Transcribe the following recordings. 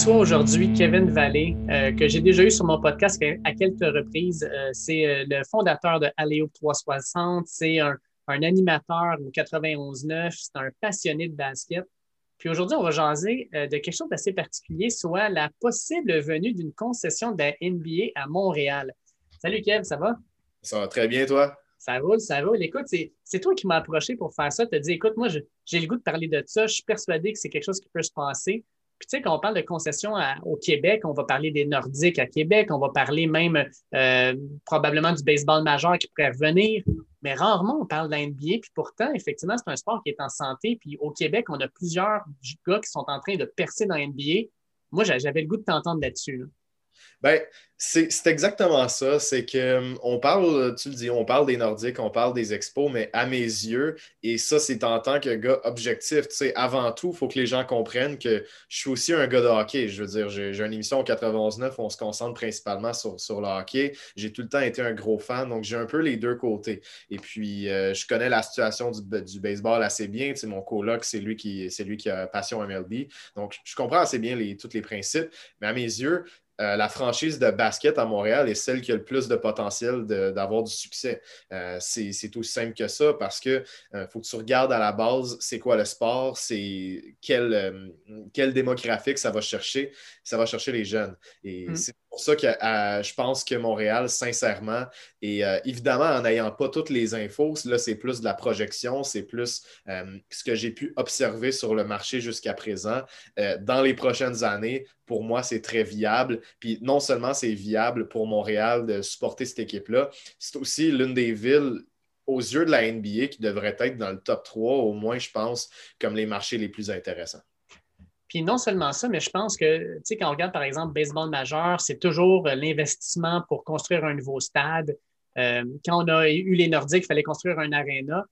reçois aujourd'hui Kevin Vallée, euh, que j'ai déjà eu sur mon podcast à quelques reprises. Euh, c'est euh, le fondateur de Aléo 360. C'est un, animateur au 91.9. C'est un passionné de basket. Puis aujourd'hui, on va jaser de quelque chose d'assez particulier, soit la possible venue d'une concession de la NBA à Montréal. Salut Kev, ça va? Ça va très bien, toi? Ça roule, ça roule. Écoute, c'est toi qui m'as approché pour faire ça. Tu as dit, écoute, moi, j'ai le goût de parler de ça. Je suis persuadé que c'est quelque chose qui peut se passer. Puis, tu sais, quand on parle de concessions au Québec, on va parler des Nordiques à Québec, on va parler même euh, probablement du baseball majeur qui pourrait revenir, mais rarement on parle de NBA. Puis pourtant, effectivement, c'est un sport qui est en santé. Puis au Québec, on a plusieurs gars qui sont en train de percer dans la NBA. Moi, j'avais le goût de t'entendre là-dessus. là dessus ben, c'est exactement ça. C'est que hum, on parle, tu le dis, on parle des Nordiques, on parle des expos, mais à mes yeux, et ça, c'est en tant que gars objectif, tu sais, avant tout, il faut que les gens comprennent que je suis aussi un gars de hockey. Je veux dire, j'ai une émission 91.9 où on se concentre principalement sur, sur le hockey. J'ai tout le temps été un gros fan, donc j'ai un peu les deux côtés. Et puis, euh, je connais la situation du, du baseball assez bien. Tu sais, mon coloc, c'est lui, qui, lui qui a passion MLB. Donc, je comprends assez bien les, tous les principes, mais à mes yeux, euh, la franchise de basket à Montréal est celle qui a le plus de potentiel d'avoir du succès. Euh, c'est aussi simple que ça parce que euh, faut que tu regardes à la base c'est quoi le sport, c'est quel, quel démographique ça va chercher. Ça va chercher les jeunes. Et mm. Pour ça que je pense que Montréal, sincèrement, et évidemment en n'ayant pas toutes les infos, là, c'est plus de la projection, c'est plus ce que j'ai pu observer sur le marché jusqu'à présent. dans les prochaines années, pour moi, c'est très viable. Puis non seulement c'est viable pour Montréal de supporter cette équipe-là, c'est aussi l'une des villes aux yeux de la NBA qui devrait être dans le top 3, au moins, je pense, comme les marchés les plus intéressants. Puis non seulement ça, mais je pense que, tu sais, quand on regarde par exemple baseball majeur, c'est toujours euh, l'investissement pour construire un nouveau stade. Euh, quand on a eu les Nordiques, il fallait construire un aréna.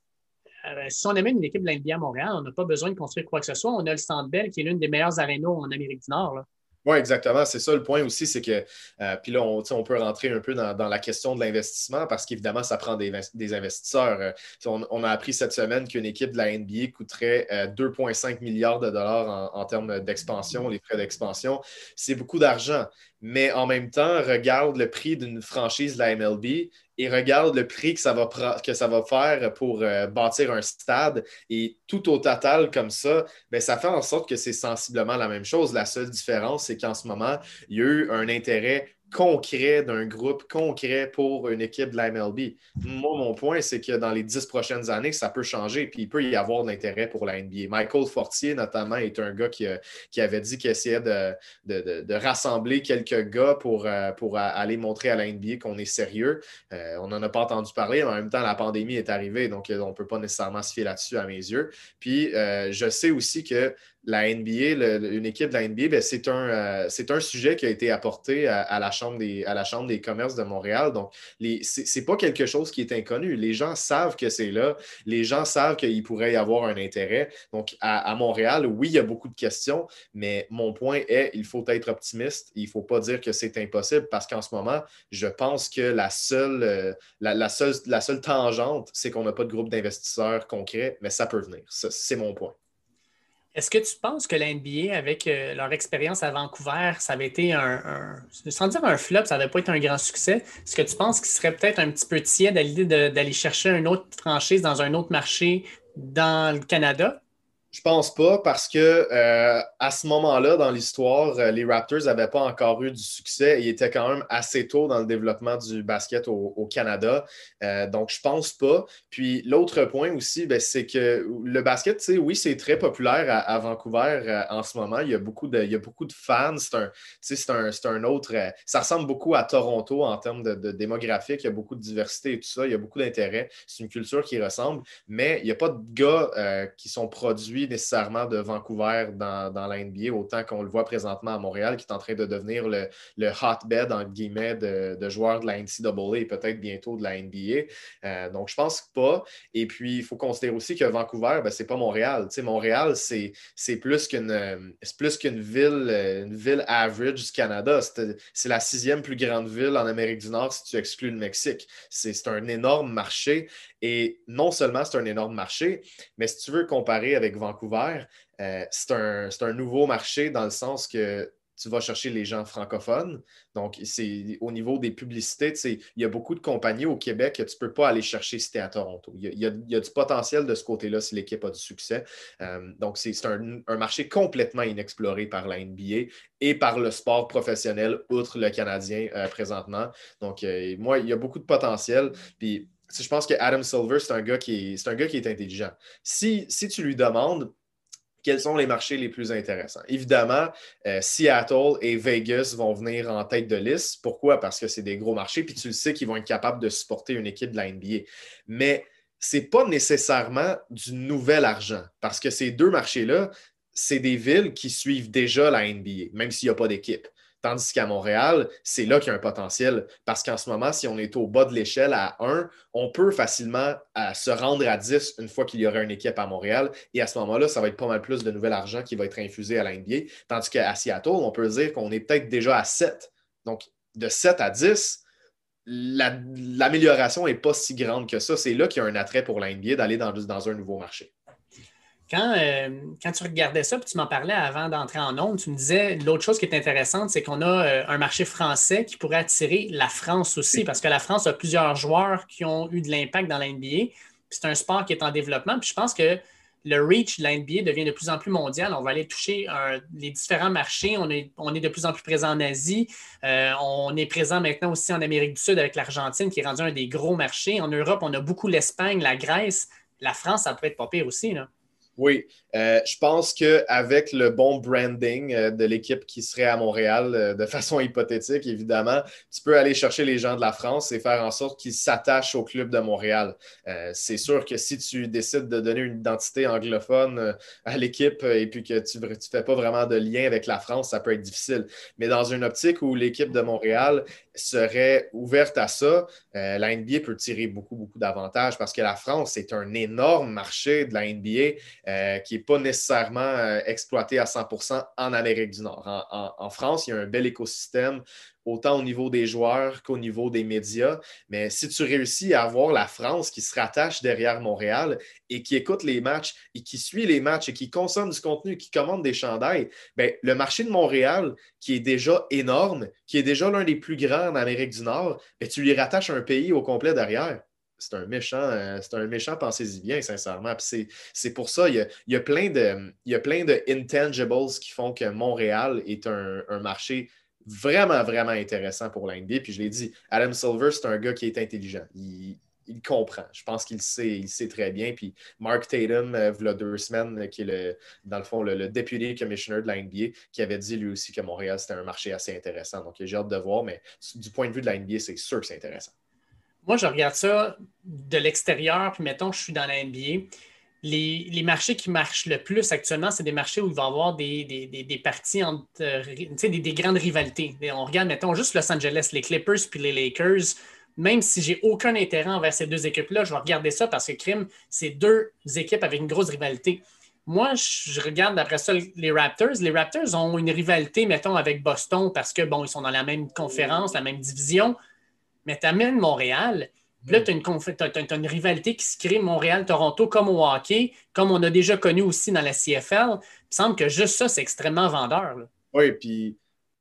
Euh, si on amène une équipe de la NBA à Montréal, on n'a pas besoin de construire quoi que ce soit. On a le Centre Bell, qui est l'une des meilleures arénas en Amérique du Nord. Oui, exactement. C'est ça le point aussi, c'est que, euh, puis là, on, peut rentrer un peu dans, la question de l'investissement parce qu'évidemment, ça prend des, investisseurs. Euh, on, a appris cette semaine qu'une équipe de la NBA coûterait 2,5 euh, milliards de dollars en termes d'expansion, les frais d'expansion. C'est beaucoup d'argent. Mais en même temps, regarde le prix d'une franchise de la MLB et regarde le prix que ça va, faire pour euh, bâtir un stade. Et tout au total, comme ça, ben, ça fait en sorte que c'est sensiblement la même chose. La seule différence, c'est qu'en ce moment, il y a eu un intérêt concret d'un groupe concret pour une équipe de la MLB. Moi, mon point, c'est que dans les dix prochaines années, ça peut changer, puis il peut y avoir de l'intérêt pour la NBA. Michael Fortier, notamment, est un gars qui, avait dit qu'il essayait de, rassembler quelques gars pour, euh, aller montrer à la NBA qu'on est sérieux. Euh, on n'en a pas entendu parler, mais en même temps, la pandémie est arrivée, donc euh, on ne peut pas nécessairement se fier là-dessus à mes yeux. Puis, je sais aussi que la NBA, une équipe de la NBA, ben, c'est un, euh, sujet qui a été apporté à, la chambre des, commerces de Montréal. Donc, ce n'est pas quelque chose qui est inconnu. Les gens savent que c'est là. Les gens savent qu'il pourrait y avoir un intérêt. Donc, à, Montréal, oui, il y a beaucoup de questions, mais mon point est, il faut être optimiste. Il ne faut pas dire que c'est impossible parce qu'en ce moment, je pense que la seule, euh, tangente, c'est qu'on n'a pas de groupe d'investisseurs concret, mais ça peut venir. C'est mon point. Est-ce que tu penses que la NBA, avec euh, leur expérience à Vancouver, ça avait été un, sans dire un flop, ça n'avait pas été un grand succès? Est-ce que tu penses qu'il serait peut-être un petit peu tiède à l'idée d'aller chercher une autre franchise dans un autre marché dans le Canada? Je pense pas parce que euh, à ce moment-là, dans l'histoire, euh, les Raptors n'avaient pas encore eu du succès. Ils étaient quand même assez tôt dans le développement du basket au, Canada. Euh, donc, je pense pas. Puis l'autre point aussi, ben, c'est que le basket, oui, c'est très populaire à, Vancouver en ce moment. Il y a beaucoup de, fans. C'est un, autre. ça ressemble beaucoup à Toronto en termes de, de, démographique. Il y a beaucoup de diversité et tout ça. Il y a beaucoup d'intérêt. C'est une culture qui ressemble. Mais il n'y a pas de gars qui sont produits nécessairement de Vancouver dans, dans la NBA, autant qu'on le voit présentement à Montréal, qui est en train de devenir le, le hotbed, entre guillemets, de, de, joueurs de la NCAA et peut-être bientôt de la NBA. Euh, donc, je pense pas. Et puis, il faut considérer aussi que Vancouver, ben, c'est pas Montréal. Montréal, c'est plus qu'une ville, une ville average du Canada. C'est la sixième plus grande ville en Amérique du Nord si tu exclues le Mexique. C'est un énorme marché. Et non seulement c'est un énorme marché, mais si tu veux comparer avec Vancouver, euh, c'est un, nouveau marché dans le sens que tu vas chercher les gens francophones. Donc, c'est au niveau des publicités, il y a beaucoup de compagnies au Québec que tu ne peux pas aller chercher si tu es à Toronto. Il y, a, du potentiel de ce côté-là si l'équipe a du succès. Euh, donc, c'est un, marché complètement inexploré par la NBA et par le sport professionnel, outre le Canadien euh, présentement. Donc, moi, il y a beaucoup de potentiel. Puis, je pense que Adam Silver, c'est un, gars qui est, un gars qui est intelligent. Si, si tu lui demandes quels sont les marchés les plus intéressants. Évidemment, euh, Seattle et Vegas vont venir en tête de liste. Pourquoi? Parce que c'est des gros marchés, puis tu le sais qu'ils vont être capables de supporter une équipe de la NBA. Mais ce n'est pas nécessairement du nouvel argent, parce que ces deux marchés-là, c'est des villes qui suivent déjà la NBA, même s'il n'y a pas d'équipe. Tandis qu'à Montréal, c'est là qu'il y a un potentiel. Parce qu'en ce moment, si on est au bas de l'échelle à 1, on peut facilement euh, se rendre à 10 une fois qu'il y aura une équipe à Montréal. Et à ce moment-là, ça va être pas mal plus de nouvel argent qui va être infusé à la NBA. Tandis qu'à Seattle, on peut dire qu'on est peut-être déjà à 7. Donc, de 7 à 10, l'amélioration n'est pas si grande que ça. C'est là qu'il y a un attrait pour la NBA d'aller dans un nouveau marché. Euh, quand, tu regardais ça, puis tu m'en parlais avant d'entrer en ondes, tu me disais l'autre chose qui est intéressante, c'est qu'on a euh, un marché français qui pourrait attirer la France aussi, parce que la France a plusieurs joueurs qui ont eu de l'impact dans la NBA. C'est un sport qui est en développement. Puis je pense que le reach de la NBA devient de plus en plus mondial. On va aller toucher les différents marchés. On est, on est de plus en plus présent en Asie. Euh, on est présent maintenant aussi en Amérique du Sud avec l'Argentine, qui est rendu un des gros marchés. En Europe, on a beaucoup l'Espagne, la Grèce. La France, ça peut être pas pire aussi. Là. Oui, euh, je pense qu'avec le bon branding euh, de l'équipe qui serait à Montréal, euh, de façon hypothétique, évidemment, tu peux aller chercher les gens de la France et faire en sorte qu'ils s'attachent au club de Montréal. c'est sûr que si tu décides de donner une identité anglophone à l'équipe et puis que tu ne fais pas vraiment de lien avec la France, ça peut être difficile. Mais dans une optique où l'équipe de Montréal serait ouverte à ça, la NBA peut tirer beaucoup, beaucoup d'avantages parce que la France, c'est un énorme marché de la NBA qui n'est pas nécessairement euh, exploité à 100% en Amérique du Nord. En, France, il y a un bel écosystème, autant au niveau des joueurs qu'au niveau des médias. Mais si tu réussis à avoir la France qui se rattache derrière Montréal et qui écoute les matchs et qui suit les matchs et qui consomme du contenu, qui commande des chandails, bien, le marché de Montréal, qui est déjà énorme, qui est déjà l'un des plus grands en Amérique du Nord, bien, tu lui rattaches un pays au complet derrière c'est un méchant, euh, c'est un méchant pensez-y bien, sincèrement. c'est pour ça, il y, a, plein de, il y a plein de intangibles qui font que Montréal est un, marché vraiment, vraiment intéressant pour l'NBA. Puis je l'ai dit, Adam Silver, c'est un gars qui est intelligent. Il, comprend. Je pense qu'il sait, il sait très bien. Puis Mark Tatum, euh, il y a deux semaines, qui est le, dans le fond le, deputy commissioner de la qui avait dit lui aussi que Montréal, c'était un marché assez intéressant. Donc j'ai hâte de voir, mais du point de vue de la NBA, c'est sûr que c'est intéressant. Moi, je regarde ça de l'extérieur, puis mettons, je suis dans la NBA. Les, marchés qui marchent le plus actuellement, c'est des marchés où il va y avoir des, des, parties entre des, des, grandes rivalités. On regarde, mettons, juste Los Angeles, les Clippers puis les Lakers. Même si j'ai aucun intérêt envers ces deux équipes-là, je vais regarder ça parce que Crime, c'est deux équipes avec une grosse rivalité. Moi, je regarde après ça les Raptors. Les Raptors ont une rivalité, mettons, avec Boston parce que, bon, ils sont dans la même conférence, la même division mais tu amènes Montréal. là, tu as, une rivalité qui se crée Montréal-Toronto comme au hockey, comme on a déjà connu aussi dans la CFL. Il me semble que juste ça, c'est extrêmement vendeur. Oui, puis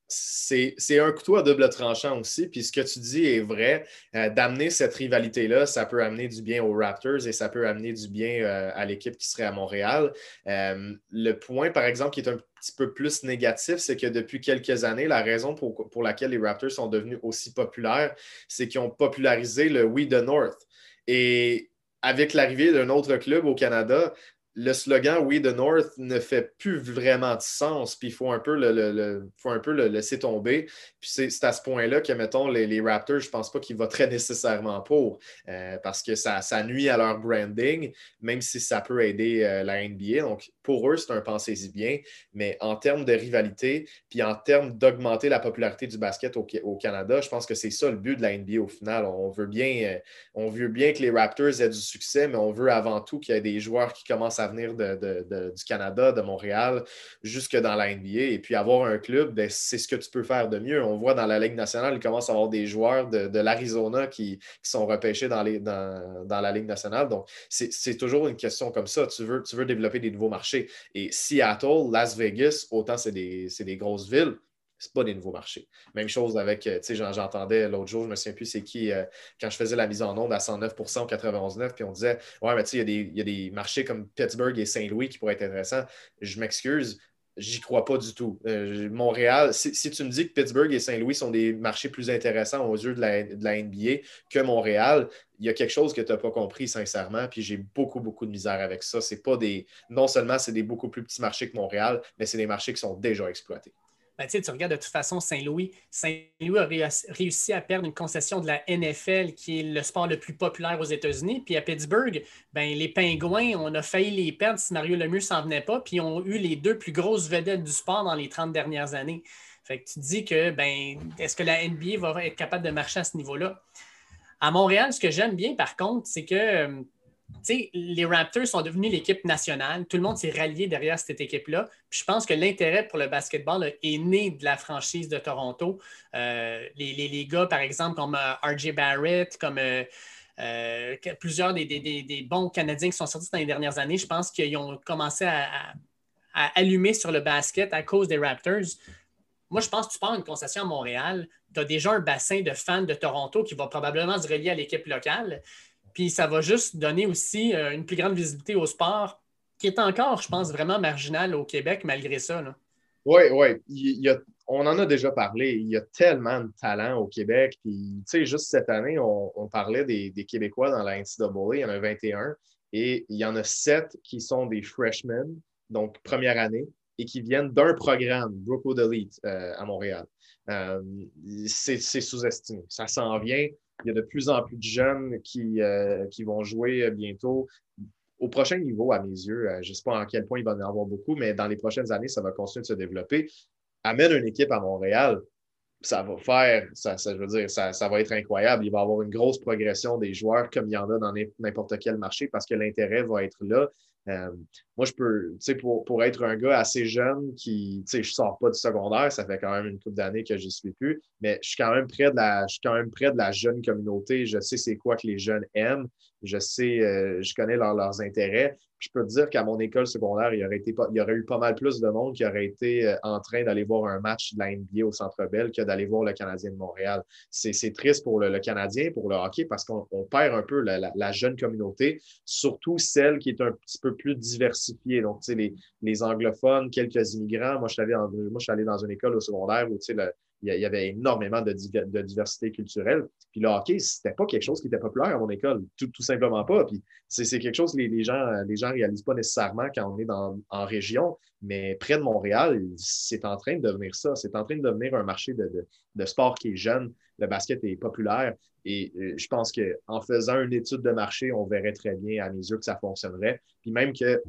c'est un couteau à double tranchant aussi. Puis ce que tu dis est vrai. Euh, d'amener cette rivalité-là, ça peut amener du bien aux Raptors et ça peut amener du bien euh, à l'équipe qui serait à Montréal. Euh, le point, par exemple, qui est un petit peu plus négatif, c'est que depuis quelques années, la raison pour, pour laquelle les Raptors sont devenus aussi populaires, c'est qu'ils ont popularisé le We the North. Et avec l'arrivée d'un autre club au Canada, le slogan We the North ne fait plus vraiment de sens, puis il faut un peu le, faut un peu le laisser tomber. Puis c'est à ce point-là que, mettons, les, Raptors, je ne pense pas qu'ils voteraient nécessairement pour, euh, parce que ça, ça, nuit à leur branding, même si ça peut aider euh, la NBA. Donc, pour eux, c'est un pensez-y bien, mais en termes de rivalité, puis en termes d'augmenter la popularité du basket au, Canada, je pense que c'est ça le but de la NBA au final. On veut, bien, euh, on veut bien que les Raptors aient du succès, mais on veut avant tout qu'il y ait des joueurs qui commencent à venir du Canada, de Montréal, jusque dans la NBA. Et puis avoir un club, ben, c'est ce que tu peux faire de mieux. On voit dans la Ligue nationale, il commence à avoir des joueurs de, l'Arizona qui, sont repêchés dans, la Ligue nationale. Donc, c'est toujours une question comme ça. Tu veux, développer des nouveaux marchés. Et Seattle, Las Vegas, autant c'est des grosses villes c'est pas des nouveaux marchés. Même chose avec, euh, tu sais, j'entendais l'autre jour, je me souviens plus c'est qui, euh, quand je faisais la mise en onde à 109% ou 91,9, puis on disait, ouais, mais tu sais, il y, a des marchés comme Pittsburgh et Saint-Louis qui pourraient être intéressants. Je m'excuse, j'y crois pas du tout. Euh, Montréal, si, tu me dis que Pittsburgh et Saint-Louis sont des marchés plus intéressants aux yeux de la, de la NBA que Montréal, il y a quelque chose que tu n'as pas compris, sincèrement, puis j'ai beaucoup, beaucoup de misère avec ça. C'est pas des. Non seulement c'est des beaucoup plus petits marchés que Montréal, mais c'est des marchés qui sont déjà exploités. Ben, tu regardes de toute façon Saint-Louis. Saint-Louis a réussi à perdre une concession de la NFL, qui est le sport le plus populaire aux États-Unis. Puis à Pittsburgh, ben, les Pingouins, on a failli les perdre si Mario Lemieux s'en venait pas. Puis ont eu les deux plus grosses vedettes du sport dans les 30 dernières années. Fait que tu te dis que, ben, est-ce que la NBA va être capable de marcher à ce niveau-là? À Montréal, ce que j'aime bien, par contre, c'est que euh, les Raptors sont devenus l'équipe nationale. Tout le monde s'est rallié derrière cette équipe-là. je pense que l'intérêt pour le basketball est né de la franchise de Toronto. Euh, les, gars, par exemple, comme euh, RJ Barrett, comme euh, plusieurs des, bons Canadiens qui sont sortis dans les dernières années, je pense qu'ils ont commencé à, allumer sur le basket à cause des Raptors. Moi, je pense que tu pars une concession à Montréal, tu as déjà un bassin de fans de Toronto qui va probablement se relier à l'équipe locale. Puis ça va juste donner aussi euh, une plus grande visibilité au sport, qui est encore, je pense, vraiment marginal au Québec malgré ça. Oui, oui. on en a déjà parlé. Il y a tellement de talent au Québec. Puis, tu sais, juste cette année, on, parlait des, Québécois dans la NCAA. Il y en a 21. Et il y en a 7 qui sont des freshmen, donc première année, et qui viennent d'un programme, Brookwood Elite, euh, à Montréal. Euh, c'est sous-estimé. Ça s'en vient. Il y a de plus en plus de jeunes qui, euh, qui vont jouer euh, bientôt au prochain niveau, à mes yeux. Euh, je ne sais pas à quel point il va en avoir beaucoup, mais dans les prochaines années, ça va continuer de se développer. Amène une équipe à Montréal, ça va faire, ça je veux dire, ça, ça, va être incroyable. Il va y avoir une grosse progression des joueurs comme il y en a dans n'importe quel marché parce que l'intérêt va être là. Euh, moi, je peux, tu sais, pour, pour, être un gars assez jeune qui, tu sais, je sors pas du secondaire, ça fait quand même une couple d'années que j'y suis plus, mais je suis quand même près de la, je suis quand même près de la jeune communauté. Je sais c'est quoi que les jeunes aiment. Je sais, euh, je connais leurs intérêts. Je peux te dire qu'à mon école secondaire, il y, aurait été il y aurait eu pas mal plus de monde qui aurait été euh, en train d'aller voir un match de la NBA au Centre Bell que d'aller voir le Canadien de Montréal. C'est triste pour le, Canadien, pour le hockey, parce qu'on perd un peu la, jeune communauté, surtout celle qui est un petit peu plus diversifiée. Donc, tu sais, les, les anglophones, quelques immigrants. Moi, je suis allé, moi, je suis allé dans une école au secondaire où, tu sais, le, il y avait énormément de, diversité culturelle. Puis le hockey, c'était pas quelque chose qui était populaire à mon école, tout, simplement pas. Puis c'est quelque chose que les, gens les gens réalisent pas nécessairement quand on est dans, en région, mais près de Montréal, c'est en train de devenir ça. C'est en train de devenir un marché de, sport qui est jeune. Le basket est populaire et euh, je pense qu'en faisant une étude de marché, on verrait très bien à mes yeux que ça fonctionnerait. Puis même que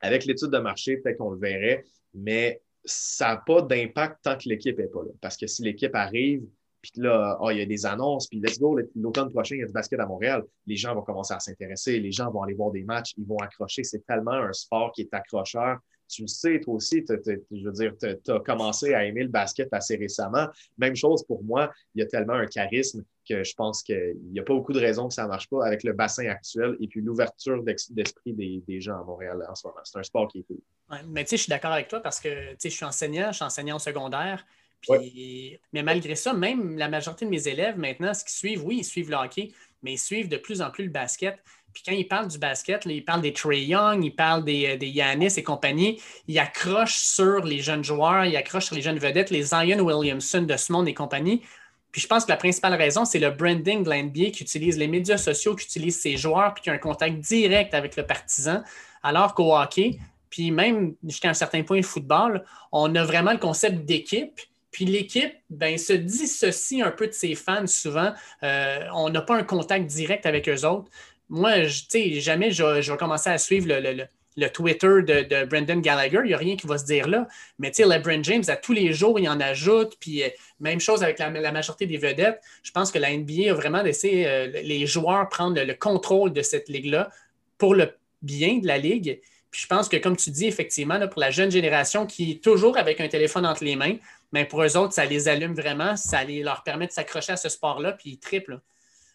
avec l'étude de marché, peut-être qu'on le verrait, mais ça n'a pas d'impact tant que l'équipe n'est pas là. Parce que si l'équipe arrive, puis là, oh, il y a des annonces, puis let's go, l'automne prochain, il y a du basket à Montréal, les gens vont commencer à s'intéresser, les gens vont aller voir des matchs, ils vont accrocher. C'est tellement un sport qui est accrocheur. Tu le sais, toi aussi, je veux dire, tu as commencé à aimer le basket assez récemment. Même chose pour moi, il y a tellement un charisme que je pense qu'il n'y a pas beaucoup de raisons que ça ne marche pas avec le bassin actuel et puis l'ouverture d'esprit des, gens à Montréal en ce moment. C'est un sport qui est cool. Mais tu sais, je suis d'accord avec toi parce que je suis enseignant, je suis enseignant au secondaire. Puis, Mais malgré ça, même la majorité de mes élèves maintenant, ce qu'ils suivent, oui, ils suivent le hockey, mais ils suivent de plus en plus le basket. Puis quand ils parlent du basket, ils parlent des Trey Young, ils parlent des, euh, des Yanis et compagnie. Ils accrochent sur les jeunes joueurs, ils accrochent sur les jeunes vedettes, les Zion Williamson de ce monde et compagnie. Puis je pense que la principale raison, c'est le branding de l'NBA qui utilise les médias sociaux, qui utilise ses joueurs, puis qui a un contact direct avec le partisan. Alors qu'au hockey, puis même jusqu'à un certain point, le football, on a vraiment le concept d'équipe. Puis l'équipe ben, se dissocie un peu de ses fans souvent. Euh, on n'a pas un contact direct avec eux autres. Moi, jamais je, je, vais commencer à suivre le, le Twitter de, Brendan Gallagher, il n'y a rien qui va se dire là. Mais LeBron James, à tous les jours, il en ajoute. Puis euh, même chose avec la, majorité des vedettes. Je pense que la NBA a vraiment laissé euh, les joueurs prendre le, contrôle de cette ligue-là pour le bien de la ligue. Puis je pense que, comme tu dis, effectivement, pour la jeune génération qui est toujours avec un téléphone entre les mains, mais pour eux autres, ça les allume vraiment, ça les, leur permet de s'accrocher à ce sport-là, puis ils triplent.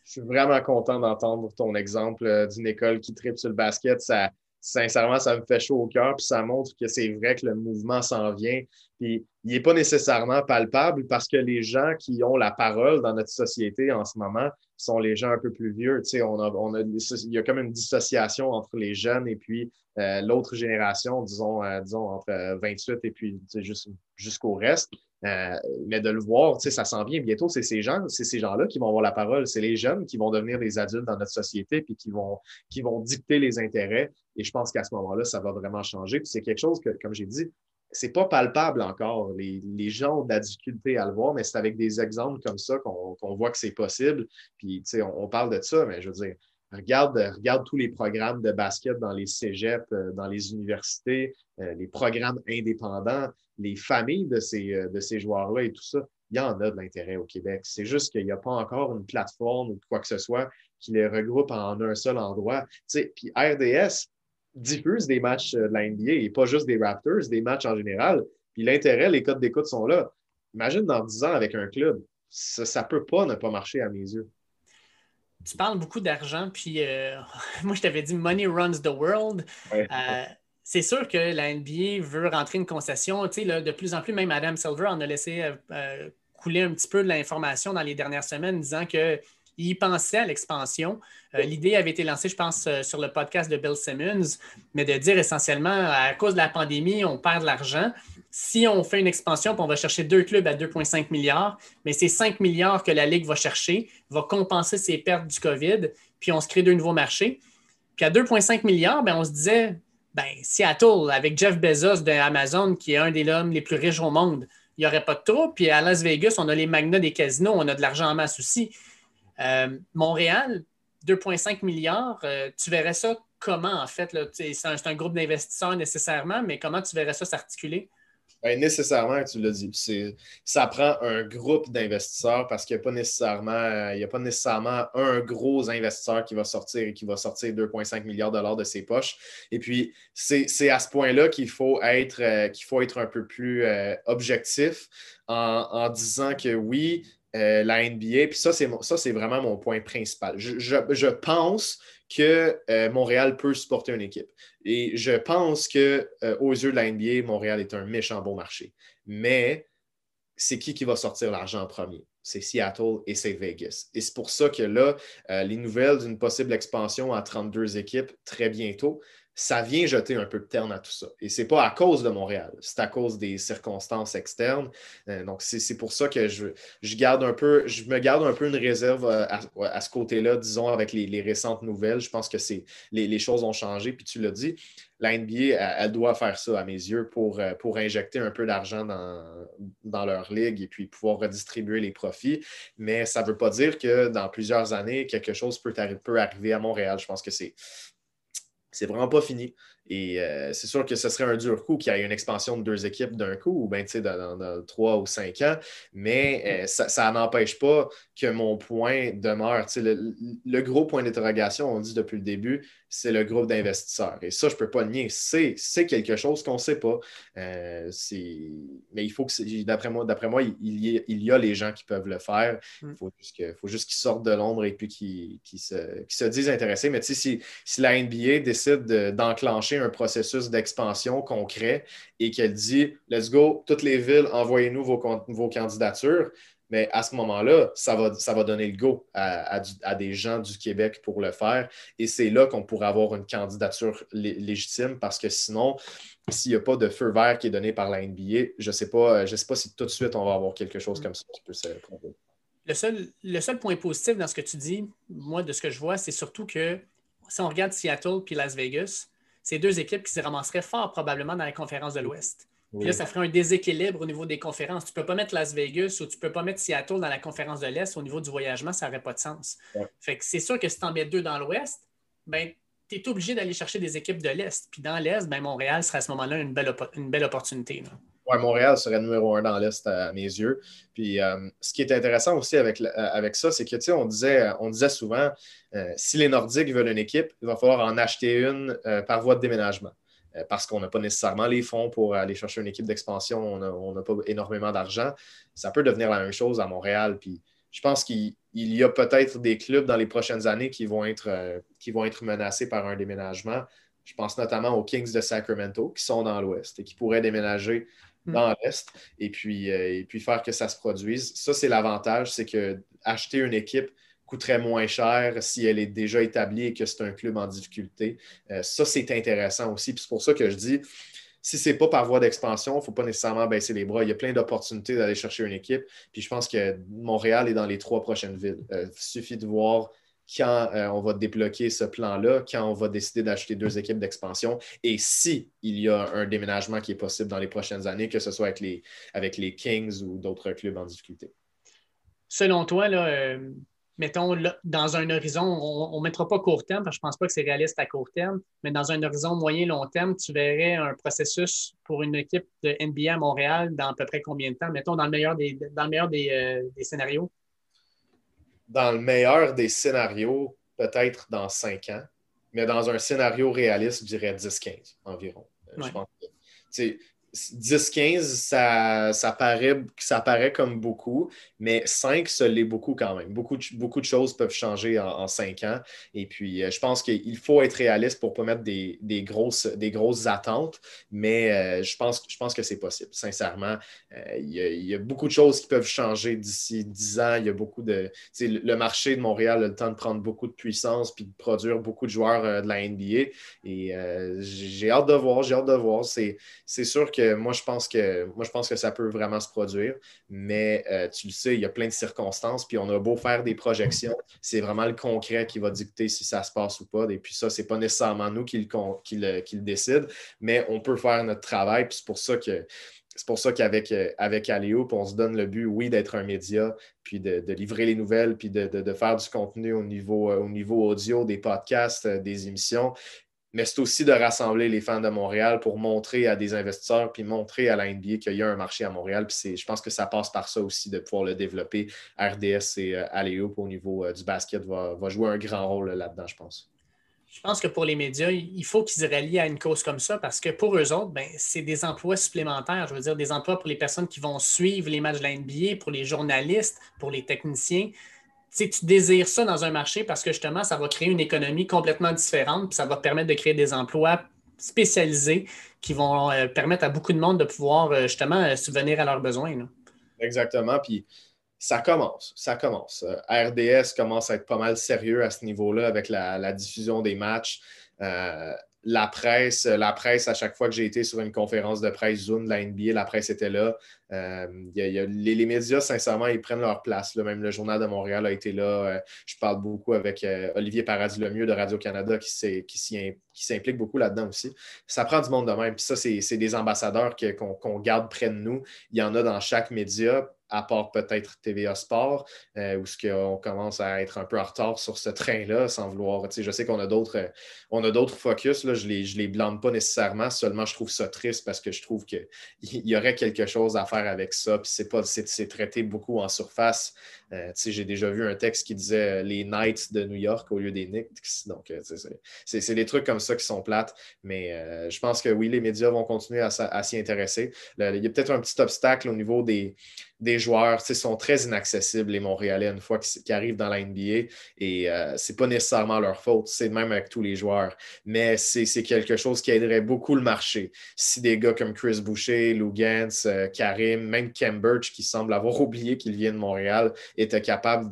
Je suis vraiment content d'entendre ton exemple euh, d'une école qui triple sur le basket. Ça, sincèrement, ça me fait chaud au cœur, puis ça montre que c'est vrai que le mouvement s'en vient. Puis il n'est pas nécessairement palpable parce que les gens qui ont la parole dans notre société en ce moment sont les gens un peu plus vieux. Tu sais, on a, on a, il y a comme une dissociation entre les jeunes et puis euh, l'autre génération, disons, euh, disons entre 28 et puis jusqu'au reste. Euh, mais de le voir, ça s'en vient bientôt. C'est ces gens, c'est ces gens-là qui vont avoir la parole. C'est les jeunes qui vont devenir des adultes dans notre société puis qui vont, qui vont dicter les intérêts. Et je pense qu'à ce moment-là, ça va vraiment changer. Puis c'est quelque chose que, comme j'ai dit, c'est pas palpable encore. Les, les, gens ont de la difficulté à le voir, mais c'est avec des exemples comme ça qu'on voit que c'est possible. Puis, tu sais, on, parle de ça, mais je veux dire, regarde, tous les programmes de basket dans les cégeps, euh, dans les universités, euh, les programmes indépendants les familles de ces, euh, de joueurs-là et tout ça, il y en a de l'intérêt au Québec. C'est juste qu'il n'y a pas encore une plateforme ou quoi que ce soit qui les regroupe en un seul endroit. Puis RDS diffuse des matchs de la NBA et pas juste des Raptors, des matchs en général. Puis l'intérêt, les codes d'écoute sont là. Imagine dans 10 ans avec un club. Ça ne peut pas ne pas marcher à mes yeux. Tu parles beaucoup d'argent, puis euh, moi je t'avais dit Money runs the world c'est sûr que la NBA veut rentrer une concession. Tu sais, de plus en plus, même Adam Silver en a laissé euh, euh, couler un petit peu de l'information dans les dernières semaines, disant qu'il pensait à l'expansion. Euh, l'idée avait été lancée, je pense, sur le podcast de Bill Simmons, mais de dire essentiellement, à cause de la pandémie, on perd de l'argent. Si on fait une expansion, on va chercher deux clubs à 2,5 milliards, mais c'est 5 milliards que la Ligue va chercher, va compenser ses pertes du COVID, puis on se crée deux nouveaux marchés. Puis à 2,5 milliards, ben, on se disait, ben, Seattle, avec Jeff Bezos de Amazon, qui est un des hommes les plus riches au monde, il n'y aurait pas de trop. Puis à Las Vegas, on a les magnats des casinos, on a de l'argent en masse aussi. Euh, Montréal, 2,5 milliards, euh, tu verrais ça comment, en fait? C'est un, groupe d'investisseurs nécessairement, mais comment tu verrais ça s'articuler? Ben, nécessairement, tu l'as dit. Ça prend un groupe d'investisseurs parce qu'il n'y a, pas nécessairement, a pas nécessairement un gros investisseur qui va sortir et qui va sortir 2,5 milliards de dollars de ses poches. Et puis, c'est à ce point-là qu'il faut, être, euh, faut être un peu plus euh, objectif en, disant que oui, euh, la NBA, puis ça, c'est vraiment mon point principal. Je, je pense que euh, Montréal peut supporter une équipe. Et je pense que euh, aux yeux de la NBA, Montréal est un méchant bon marché. Mais c'est qui qui va sortir l'argent en premier? C'est Seattle et c'est Vegas. Et c'est pour ça que là, euh, les nouvelles d'une possible expansion à 32 équipes très bientôt, ça vient jeter un peu de terne à tout ça. Et ce n'est pas à cause de Montréal, c'est à cause des circonstances externes. Euh, donc, c'est pour ça que je, je, garde un peu, je me garde un peu une réserve euh, à, ce côté-là, disons, avec les, récentes nouvelles. Je pense que les, les choses ont changé, puis tu l'as dit. La NBA, elle, doit faire ça, à mes yeux, pour, euh, pour injecter un peu d'argent dans, dans leur ligue et puis pouvoir redistribuer les profits. Mais ça ne veut pas dire que dans plusieurs années, quelque chose peut, peut arriver à Montréal. Je pense que c'est c'est vraiment pas fini. Et euh, c'est sûr que ce serait un dur coup qu'il y ait une expansion de deux équipes d'un coup, ou bien dans, dans, trois ou cinq ans, mais euh, ça, n'empêche pas que mon point demeure. Le, le, gros point d'interrogation, on dit depuis le début, c'est le groupe d'investisseurs. Et ça, je ne peux pas le nier. C'est, quelque chose qu'on ne sait pas. Euh, mais il faut que, d'après moi, d'après moi il, y a, les gens qui peuvent le faire. Mm. Il faut juste, faut juste qu'ils sortent de l'ombre et puis qu'ils, se, se, disent intéressés. Mais si, si la NBA décide d'enclencher un processus d'expansion concret et qu'elle dit Let's go, toutes les villes, envoyez-nous vos, candidatures. Mais à ce moment-là, ça va, ça va donner le go à, des gens du Québec pour le faire. Et c'est là qu'on pourrait avoir une candidature légitime parce que sinon, s'il n'y a pas de feu vert qui est donné par la NBA, je ne sais, pas, sais pas si tout de suite on va avoir quelque chose comme ça qui peut se le seul, le seul point positif dans ce que tu dis, moi, de ce que je vois, c'est surtout que si on regarde Seattle puis Las Vegas, c'est deux équipes qui se ramasseraient fort probablement dans la conférence de l'Ouest. Puis là, ça ferait un déséquilibre au niveau des conférences. Tu ne peux pas mettre Las Vegas ou tu ne peux pas mettre Seattle dans la conférence de l'Est au niveau du voyagement, ça n'aurait pas de sens. Fait que c'est sûr que si tu en mets deux dans l'Ouest, ben, tu es obligé d'aller chercher des équipes de l'Est. Puis dans l'Est, ben, Montréal serait à ce moment-là une belle, une belle opportunité. Ouais, Montréal serait numéro un dans l'Est à mes yeux. Puis euh, ce qui est intéressant aussi avec, euh, avec ça, c'est que tu sais, on disait, on disait souvent euh, si les Nordiques veulent une équipe, il va falloir en acheter une par voie de déménagement. parce qu'on n'a pas nécessairement les fonds pour aller chercher une équipe d'expansion, on n'a pas énormément d'argent. Ça peut devenir la même chose à Montréal. Puis je pense qu'il y a peut-être des clubs dans les prochaines années qui vont être, qui vont être menacés par un déménagement Je pense notamment aux Kings de Sacramento qui sont dans l'Ouest et qui pourraient déménager. Dans l'Est et puis, euh, et puis faire que ça se produise. Ça, c'est l'avantage, c'est que acheter une équipe coûterait moins cher si elle est déjà établie et que c'est un club en difficulté. Euh, ça, c'est intéressant aussi. c'est pour ça que je dis, si ce n'est pas par voie d'expansion, il ne faut pas nécessairement baisser les bras. Il y a plein d'opportunités d'aller chercher une équipe. Puis je pense que Montréal est dans les trois prochaines villes. Euh, il suffit de voir quand euh, on va débloquer ce plan-là, quand on va décider d'acheter deux équipes d'expansion et si il y a un déménagement qui est possible dans les prochaines années, que ce soit avec les, Kings ou d'autres clubs en difficulté. Selon toi, là, mettons, dans un horizon, on ne mettra pas court terme, parce que je ne pense pas que c'est réaliste à court terme, mais dans un horizon moyen-long terme, tu verrais un processus pour une équipe de NBA à Montréal dans à peu près combien de temps, mettons, dans le meilleur des, dans le meilleur des, euh, scénarios? Dans le meilleur des scénarios, peut-être dans cinq ans, mais dans un scénario réaliste, je dirais 10-15 environ. Euh, je pense que, 10-15, ça, ça, paraît, comme beaucoup, mais 5, ça l'est beaucoup quand même. Beaucoup de, choses peuvent changer en, 5 ans. Et puis, euh, je pense qu'il faut être réaliste pour ne pas mettre des, grosses, attentes, mais euh, je, pense, je pense que c'est possible. Sincèrement, euh, il, y a, beaucoup de choses qui peuvent changer d'ici 10 ans. Il y a beaucoup de. Le marché de Montréal a le temps de prendre beaucoup de puissance puis de produire beaucoup de joueurs de la NBA. Et j'ai hâte de voir, j'ai hâte de voir. C'est sûr que moi, je pense que moi, je pense que ça peut vraiment se produire, mais euh, tu le sais, il y a plein de circonstances, puis on a beau faire des projections, c'est vraiment le concret qui va dicter si ça se passe ou pas. Et puis ça, c'est pas nécessairement nous qui le, qui, décide, mais on peut faire notre travail, puis c'est pour ça que c'est pour ça qu'avec euh, avec on se donne le but, oui, d'être un média, puis de, livrer les nouvelles, puis de, faire du contenu au niveau, euh, au niveau audio, des podcasts, des émissions, mais c'est aussi de rassembler les fans de Montréal pour montrer à des investisseurs puis montrer à la NBA qu'il y a un marché à Montréal. Puis je pense que ça passe par ça aussi de pouvoir le développer. RDS et euh, au niveau euh, du basket va, jouer un grand rôle là-dedans, je pense. Je pense que pour les médias, il faut qu'ils se rallient à une cause comme ça parce que pour eux autres, ben, c'est des emplois supplémentaires. Je veux dire, des emplois pour les personnes qui vont suivre les matchs de la NBA, pour les journalistes, pour les techniciens tu désires ça dans un marché parce que justement, ça va créer une économie complètement différente, puis ça va permettre de créer des emplois spécialisés qui vont euh, permettre à beaucoup de monde de pouvoir euh, justement euh, subvenir à leurs besoins. Exactement. Puis ça commence, ça commence. RDS commence à être pas mal sérieux à ce niveau-là avec la, diffusion des matchs la presse, la presse, à chaque fois que j'ai été sur une conférence de presse Zoom de la NBA, la presse était là. Euh, les, médias, sincèrement, ils prennent leur place. Même le Journal de Montréal a été là. Euh, je parle beaucoup avec euh, Olivier Paradis-Lemieux de Radio-Canada qui, s'implique beaucoup là-dedans aussi. Ça prend du monde de même. Puis ça, c'est des ambassadeurs qu'on garde près de nous. Il y en a dans chaque média à part peut-être TVA Sport, où ce qu'on commence à être un peu en retard sur ce train-là, sans vouloir. Je sais qu'on a d'autres on a d'autres focus, là, je ne les, je les blâme pas nécessairement, seulement je trouve ça triste parce que je trouve qu'il y aurait quelque chose à faire avec ça. Puis c'est pas c'est traité beaucoup en surface. Euh, j'ai déjà vu un texte qui disait les Knights de New York au lieu des Knicks. Donc, c'est des trucs comme ça qui sont plates. Mais je pense que oui, les médias vont continuer à, à s'y intéresser. il y a peut-être un petit obstacle au niveau des, des joueurs sont très inaccessibles, les Montréalais, une fois qu'ils arrivent dans la NBA. Et euh, ce n'est pas nécessairement leur faute, c'est même avec tous les joueurs. Mais c'est quelque chose qui aiderait beaucoup le marché. Si des gars comme Chris Boucher, Lou Gantz, euh, Karim, même Birch, qui semble avoir oublié qu'il vient de Montréal, étaient capables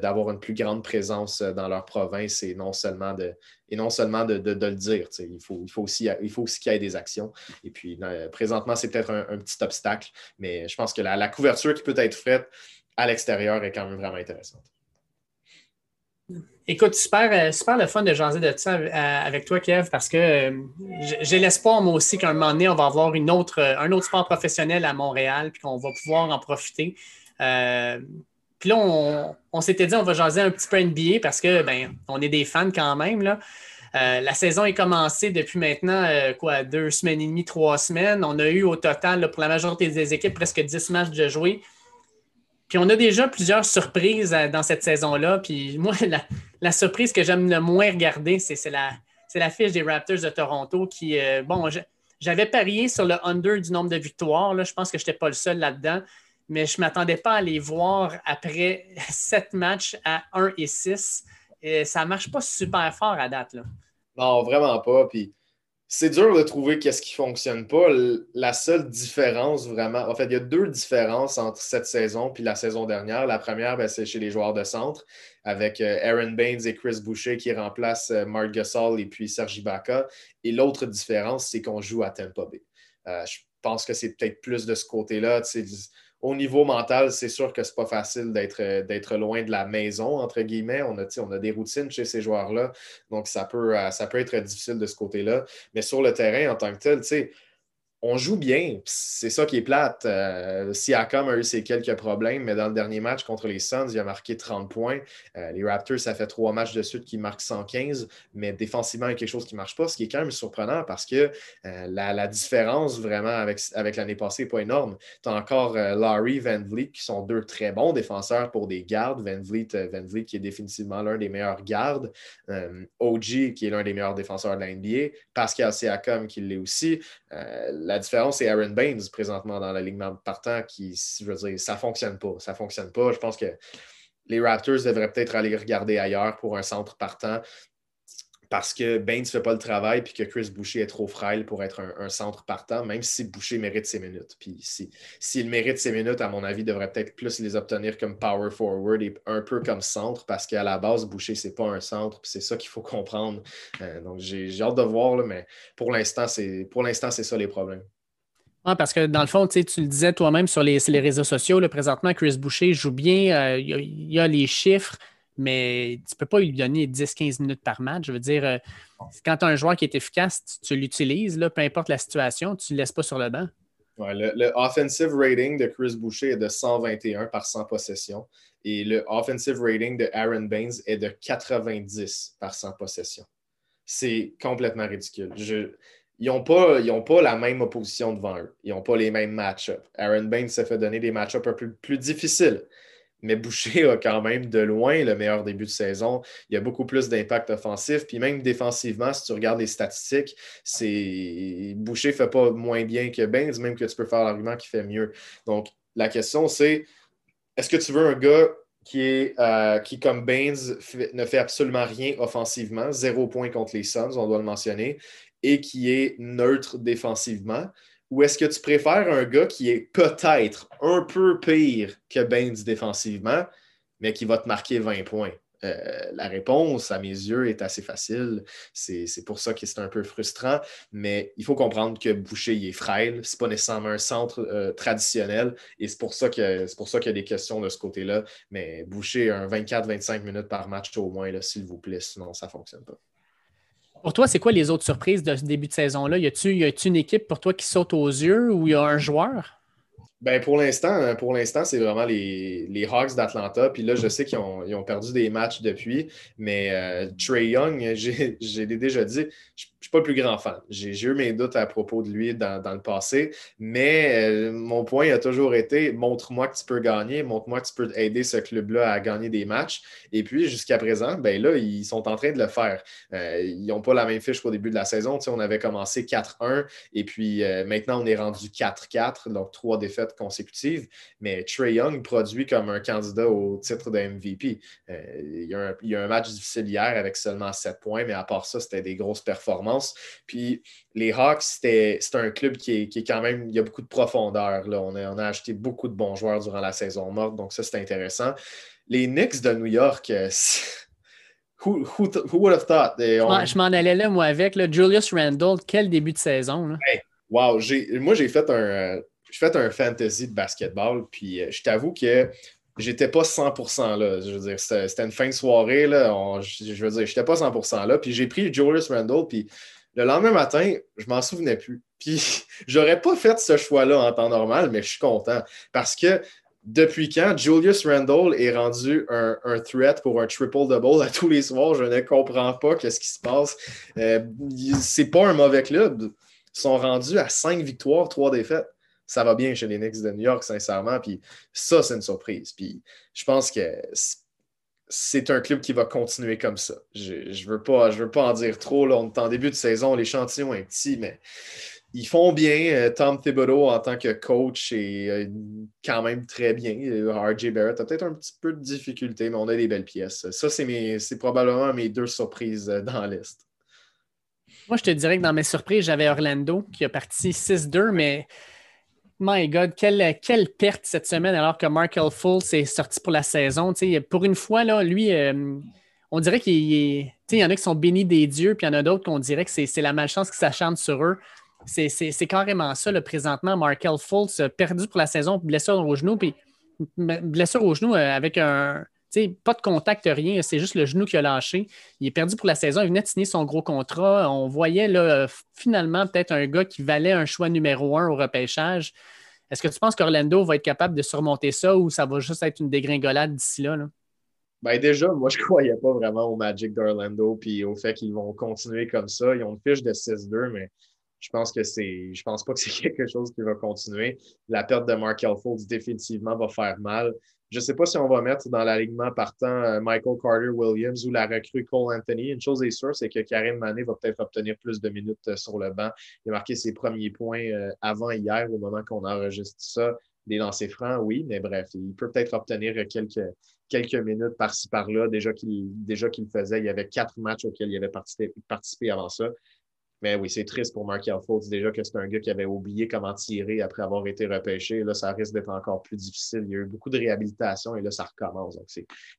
d'avoir une plus grande présence euh, dans leur province et non seulement de, et non seulement de, le dire. Il faut, il faut aussi, qu'il y ait des actions. Et puis, présentement, c'est peut-être un, petit obstacle, mais je pense que la, couverture qui peut être faite à l'extérieur est quand même vraiment intéressante. Écoute, super, euh, super le fun de jaser de ça euh, avec toi, Kev, parce que euh, j'ai l'espoir, moi aussi, qu'à un moment donné, on va avoir une autre, un autre sport professionnel à Montréal, puis qu'on va pouvoir en profiter. Puis là, on, s'était dit, on va jaser un petit peu NBA parce que, ben, on est des fans quand même. Euh, la saison est commencée depuis maintenant, euh, quoi, deux semaines et demie, trois semaines. On a eu au total, pour la majorité des équipes, presque dix matchs de jouer. Puis on a déjà plusieurs surprises euh, dans cette saison-là. Puis moi, la, surprise que j'aime le moins regarder, c'est la, la fiche des Raptors de Toronto qui, bon, j'avais parié sur le under du nombre de victoires. Je pense que je n'étais pas le seul là-dedans mais je ne m'attendais pas à les voir après sept matchs à 1 et 6. Et ça ne marche pas super fort à date. Là. Non, vraiment pas. Puis c'est dur de trouver qu'est-ce qui ne fonctionne pas. La seule différence vraiment, en fait, il y a deux différences entre cette saison et la saison dernière. La première, ben, c'est chez les joueurs de centre, avec euh, Aaron Baines et Chris Boucher qui remplacent euh, Mark Gasol et puis Sergi Baca. Et l'autre différence, c'est qu'on joue à Tampa Bay. Euh, je pense que c'est peut-être plus de ce côté-là au niveau mental, c'est sûr que c'est pas facile euh, d'être loin de la maison, entre guillemets. On a, on a des routines chez ces joueurs-là, donc ça peut, euh, ça peut être difficile de ce côté-là. Mais sur le terrain, en tant que tel, tu sais, on joue bien. C'est ça qui est plate. Euh, Siakam a eu ses quelques problèmes, mais dans le dernier match contre les Suns, il a marqué 30 points. Euh, les Raptors, ça fait trois matchs de suite qui marquent 115, mais défensivement, il y a quelque chose qui ne marche pas, ce qui est quand même surprenant parce que euh, la, différence vraiment avec, l'année passée n'est pas énorme. Tu as encore Larry, Van Vliet, qui sont deux très bons défenseurs pour des gardes. Van Vliet, qui est définitivement l'un des meilleurs gardes. OG, qui est l'un des meilleurs défenseurs de la NBA. Pascal Siakam, qui l'est aussi différence, c'est Aaron Baines présentement dans l'alignement partant qui, je veux dire, ça ne fonctionne pas. Ça fonctionne pas. Je pense que les Raptors devraient peut-être aller regarder ailleurs pour un centre partant parce que Baines ne fait pas le travail puis que Chris Boucher est trop frêle pour être un, centre partant, même si Boucher mérite ses minutes. Puis s'il mérite ses minutes, à mon avis, il devrait peut-être plus les obtenir comme power forward et un peu comme centre parce qu'à la base, Boucher, c'est pas un centre. Puis c'est ça qu'il faut comprendre. Euh, donc j'ai hâte de voir, mais pour l'instant, c'est ça les problèmes. Oui, parce que dans le fond, tu le disais toi-même sur les, réseaux sociaux, le présentement, Chris Boucher joue bien, euh, il y, a les chiffres, mais tu ne peux pas lui donner 10-15 minutes par match. Je veux dire, euh, quand tu as un joueur qui est efficace, tu, l'utilises, peu importe la situation, tu ne le laisses pas sur le banc. Le, offensive rating de Chris Boucher est de 121 par 100 possessions et le offensive rating de Aaron Baines est de 90 par 100 possessions. C'est complètement ridicule. ils n'ont pas, pas, la même opposition devant eux. Ils n'ont pas les mêmes match-ups. Aaron Baines s'est fait donner des match-ups un peu plus difficiles mais Boucher a quand même de loin le meilleur début de saison. Il y a beaucoup plus d'impact offensif. Puis même défensivement, si tu regardes les statistiques, c'est Boucher ne fait pas moins bien que Baines, même que tu peux faire l'argument qu'il fait mieux. Donc, la question, c'est est-ce que tu veux un gars qui, est, euh, qui comme Baines, ne fait absolument rien offensivement, zéro point contre les Suns, on doit le mentionner, et qui est neutre défensivement? Ou est-ce que tu préfères un gars qui est peut-être un peu pire que Baines défensivement, mais qui va te marquer 20 points? Euh, la réponse, à mes yeux, est assez facile. C'est pour ça que c'est un peu frustrant, mais il faut comprendre que Boucher il est frêle. Ce n'est pas nécessairement un centre euh, traditionnel et c'est pour ça qu'il y a des questions de ce côté-là. Mais Boucher, un 24-25 minutes par match au moins, s'il vous plaît, sinon ça ne fonctionne pas. Pour toi, c'est quoi les autres surprises de ce début de saison-là? Y a-t-il une équipe pour toi qui saute aux yeux ou y a un joueur? Ben pour l'instant, euh, pour l'instant, c'est vraiment les, Hawks d'Atlanta. Puis là, je sais qu'ils ont, perdu des matchs depuis, mais euh, Trey Young, j'ai déjà dit, ne suis pas le plus grand fan. J'ai eu mes doutes à propos de lui dans, le passé, mais euh, mon point a toujours été montre-moi que tu peux gagner, montre-moi que tu peux aider ce club-là à gagner des matchs. Et puis, jusqu'à présent, ben là, ils sont en train de le faire. ils n'ont pas la même fiche qu'au début de la saison. Tu sais, on avait commencé 4-1 et puis maintenant, on est rendu 4-4, donc trois défaites consécutives, mais Trey Young produit comme un candidat au titre de MVP. Euh, il, y a un, match difficile hier avec seulement 7 points, mais à part ça, c'était des grosses performances. Puis les Hawks, c'est un club qui est, quand même, il y a beaucoup de profondeur. Là. On, a, on a acheté beaucoup de bons joueurs durant la saison morte, donc ça, c'est intéressant. Les Knicks de New York, euh, Who, would have thought? Je m'en allais là, moi, avec le Julius Randle. Quel début de saison. wow, moi, j'ai fait un, j'ai fait un fantasy de basketball, puis euh, je t'avoue que j'étais pas 100% là. Je veux dire, c'était une fin de soirée, là. je, veux dire, j'étais pas 100% là. Puis j'ai pris Julius Randle, puis le lendemain matin, je m'en souvenais plus. Puis j'aurais pas fait ce choix-là en temps normal, mais je suis content parce que depuis quand Julius Randle est rendu un, threat pour un triple-double à tous les soirs, je ne comprends pas qu'est-ce qui se passe. Euh, c'est pas un mauvais club. Ils sont rendus à cinq victoires, trois défaites ça va bien chez les Knicks de New York, sincèrement. Puis ça, c'est une surprise. Puis je pense que c'est un club qui va continuer comme ça. Je ne veux, pas, veux pas en dire trop. Là, on est en début de saison, l'échantillon est petit, mais ils font bien. Euh, Tom Thibodeau, en tant que coach, est euh, quand même très bien. Euh, RJ Barrett a peut-être un petit peu de difficulté, mais on a des belles pièces. Ça, c'est probablement mes deux surprises dans liste. Moi, je te dirais que dans mes surprises, j'avais Orlando qui a parti 6-2, mais My God, quelle, perte cette semaine alors que Markel Fultz est sorti pour la saison. pour une fois, lui, euh, on dirait qu'il y en a qui sont bénis des dieux, puis il y en a d'autres qu'on dirait que c'est la malchance qui s'acharne sur eux. C'est carrément ça, le présentement. Markel Fultz perdu pour la saison, blessure au genou, puis blessure au genou euh, avec un, pas de contact, rien. C'est juste le genou qui a lâché. Il est perdu pour la saison. Il venait de signer son gros contrat. On voyait là, finalement peut-être un gars qui valait un choix numéro un au repêchage. Est-ce que tu penses qu'Orlando va être capable de surmonter ça ou ça va juste être une dégringolade d'ici là? Ben déjà, moi, je ne croyais pas vraiment au Magic d'Orlando puis au fait qu'ils vont continuer comme ça. Ils ont une fiche de 6-2, mais je pense que c'est. Je pense pas que c'est quelque chose qui va continuer. La perte de Mark Fultz définitivement va faire mal. Je ne sais pas si on va mettre dans l'alignement partant euh, Michael Carter Williams ou la recrue Cole Anthony. Une chose est sûre, c'est que Karim Mané va peut-être obtenir plus de minutes euh, sur le banc. Il a marqué ses premiers points euh, avant hier, au moment qu'on enregistre ça. Des lancers francs, oui, mais bref, il peut peut-être obtenir quelques, quelques minutes par-ci par-là. Déjà qu'il qu faisait, il y avait quatre matchs auxquels il avait participé avant ça. Mais oui, c'est triste pour Mark Fultz. Déjà que c'est un gars qui avait oublié comment tirer après avoir été repêché. Là, ça risque d'être encore plus difficile. Il y a eu beaucoup de réhabilitation et là, ça recommence. Donc,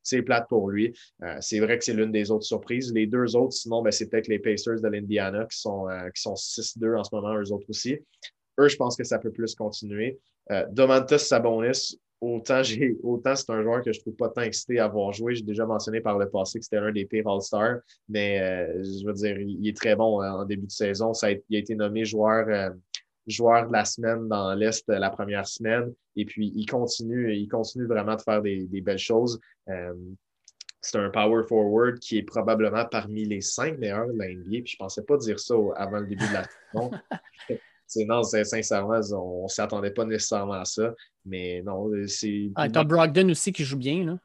c'est plate pour lui. Euh, c'est vrai que c'est l'une des autres surprises. Les deux autres, sinon, ben, c'est peut-être les Pacers de l'Indiana qui sont, euh, sont 6-2 en ce moment, eux autres aussi. Eux, je pense que ça peut plus continuer. Euh, Domantas Sabonis, autant autant c'est un joueur que je ne trouve pas tant excité à avoir joué. J'ai déjà mentionné par le passé que c'était un des pires All-Stars, mais euh, je veux dire, il est très bon hein, en début de saison. Ça il a été nommé joueur, euh, joueur de la semaine dans l'Est la première semaine. Et puis il continue, il continue vraiment de faire des, belles choses. Euh, c'est un power forward qui est probablement parmi les cinq meilleurs de la NBA. Puis je ne pensais pas dire ça avant le début de la saison. non, sincèrement, on ne s'attendait pas nécessairement à ça. Mais non, c'est. Ah, t'as Brogdon aussi qui joue bien, là.